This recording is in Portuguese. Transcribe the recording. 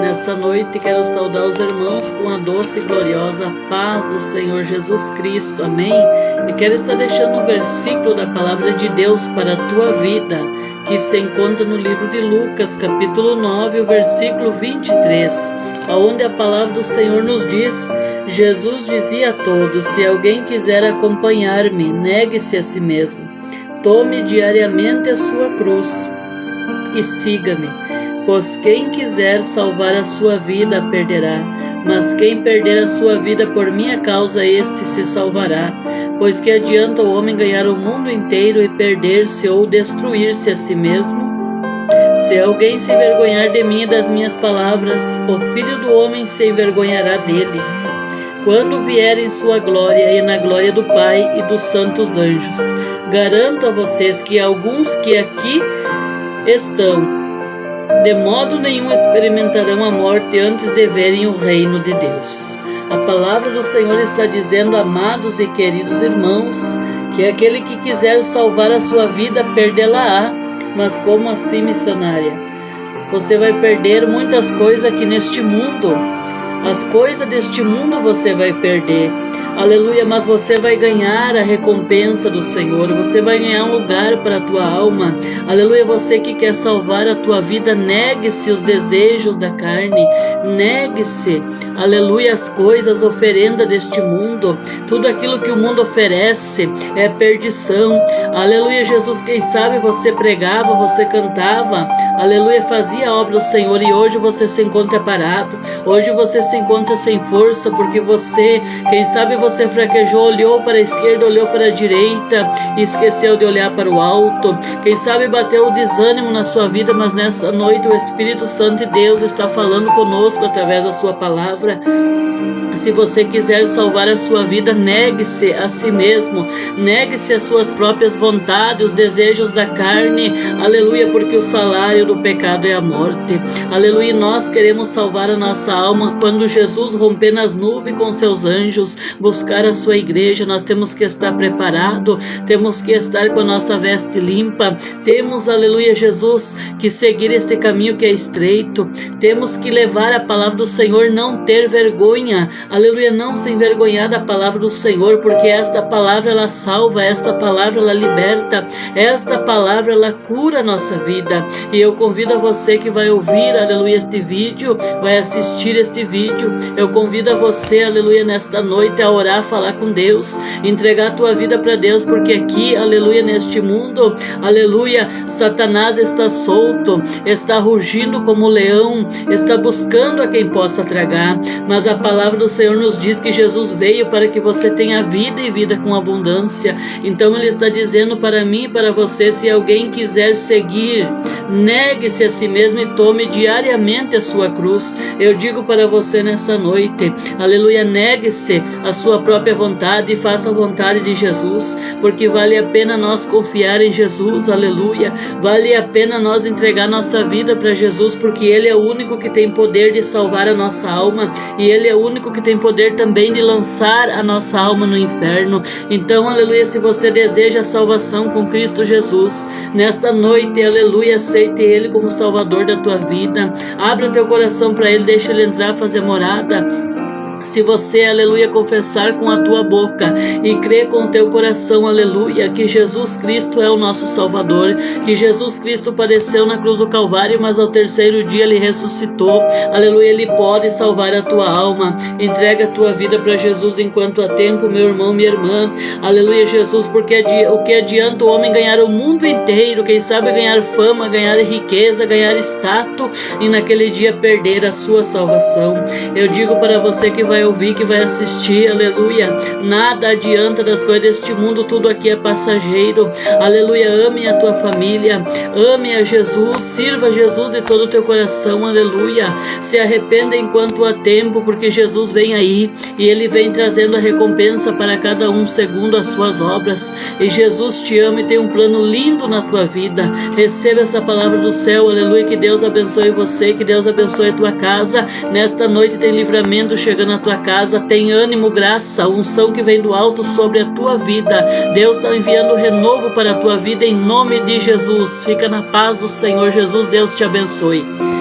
Nessa noite quero saudar os irmãos com a doce e gloriosa paz do Senhor Jesus Cristo. Amém? E quero estar deixando um versículo da palavra de Deus para a tua vida, que se encontra no livro de Lucas, capítulo 9, o versículo 23, onde a palavra do Senhor nos diz: Jesus dizia a todos: Se alguém quiser acompanhar-me, negue-se a si mesmo. Tome diariamente a sua cruz e siga-me. Pois quem quiser salvar a sua vida perderá, mas quem perder a sua vida por minha causa, este se salvará. Pois que adianta o homem ganhar o mundo inteiro e perder-se ou destruir-se a si mesmo? Se alguém se envergonhar de mim e das minhas palavras, o filho do homem se envergonhará dele. Quando vier em sua glória e na glória do Pai e dos santos anjos, garanto a vocês que alguns que aqui estão de modo nenhum experimentarão a morte antes de verem o reino de Deus. A palavra do Senhor está dizendo, amados e queridos irmãos, que aquele que quiser salvar a sua vida, perdê-la-á. Mas como assim, missionária? Você vai perder muitas coisas aqui neste mundo. As coisas deste mundo você vai perder Aleluia, mas você vai ganhar a recompensa do Senhor, você vai ganhar um lugar para a tua alma. Aleluia, você que quer salvar a tua vida, negue-se os desejos da carne, negue-se, aleluia, as coisas, oferenda deste mundo. Tudo aquilo que o mundo oferece é perdição. Aleluia, Jesus, quem sabe você pregava, você cantava, aleluia, fazia a obra do Senhor e hoje você se encontra parado, hoje você se encontra sem força, porque você, quem sabe você você fraquejou, olhou para a esquerda, olhou para a direita e esqueceu de olhar para o alto. Quem sabe bateu o desânimo na sua vida, mas nessa noite o Espírito Santo de Deus está falando conosco através da sua palavra. Se você quiser salvar a sua vida, negue-se a si mesmo, negue-se as suas próprias vontades, os desejos da carne. Aleluia, porque o salário do pecado é a morte. Aleluia, nós queremos salvar a nossa alma quando Jesus romper nas nuvens com seus anjos, buscar a sua igreja, nós temos que estar preparado, temos que estar com a nossa veste limpa, temos, aleluia, Jesus, que seguir este caminho que é estreito, temos que levar a palavra do Senhor, não ter vergonha, aleluia, não se envergonhar da palavra do Senhor, porque esta palavra ela salva, esta palavra ela liberta, esta palavra ela cura a nossa vida. E eu convido a você que vai ouvir, aleluia, este vídeo, vai assistir este vídeo, eu convido a você, aleluia, nesta noite a orar orar, falar com Deus, entregar a tua vida para Deus, porque aqui, aleluia, neste mundo, aleluia, Satanás está solto, está rugindo como leão, está buscando a quem possa tragar, mas a palavra do Senhor nos diz que Jesus veio para que você tenha vida e vida com abundância. Então ele está dizendo para mim e para você, se alguém quiser seguir, negue-se a si mesmo e tome diariamente a sua cruz. Eu digo para você nessa noite, aleluia, negue-se a sua sua própria vontade e faça a vontade de Jesus, porque vale a pena nós confiar em Jesus, aleluia. Vale a pena nós entregar nossa vida para Jesus, porque Ele é o único que tem poder de salvar a nossa alma e Ele é o único que tem poder também de lançar a nossa alma no inferno. Então, aleluia, se você deseja a salvação com Cristo Jesus, nesta noite, aleluia, aceite Ele como Salvador da tua vida. Abra teu coração para Ele, deixa Ele entrar, fazer morada. Se você, aleluia, confessar com a tua boca e crer com o teu coração, aleluia, que Jesus Cristo é o nosso Salvador, que Jesus Cristo padeceu na cruz do Calvário, mas ao terceiro dia ele ressuscitou, aleluia, ele pode salvar a tua alma. Entrega a tua vida para Jesus enquanto há tempo, meu irmão, minha irmã, aleluia, Jesus, porque o que adianta o homem ganhar o mundo inteiro, quem sabe ganhar fama, ganhar riqueza, ganhar status e naquele dia perder a sua salvação. Eu digo para você que vai ouvir, que vai assistir, aleluia. Nada adianta das coisas deste mundo, tudo aqui é passageiro. Aleluia. Ame a tua família, ame a Jesus, sirva Jesus de todo o teu coração, aleluia. Se arrependa enquanto há tempo, porque Jesus vem aí e ele vem trazendo a recompensa para cada um segundo as suas obras. E Jesus te ama e tem um plano lindo na tua vida. Receba essa palavra do céu, aleluia. Que Deus abençoe você, que Deus abençoe a tua casa. Nesta noite tem livramento chegando tua casa, tem ânimo, graça, unção que vem do alto sobre a tua vida. Deus está enviando renovo para a tua vida em nome de Jesus. Fica na paz do Senhor Jesus. Deus te abençoe.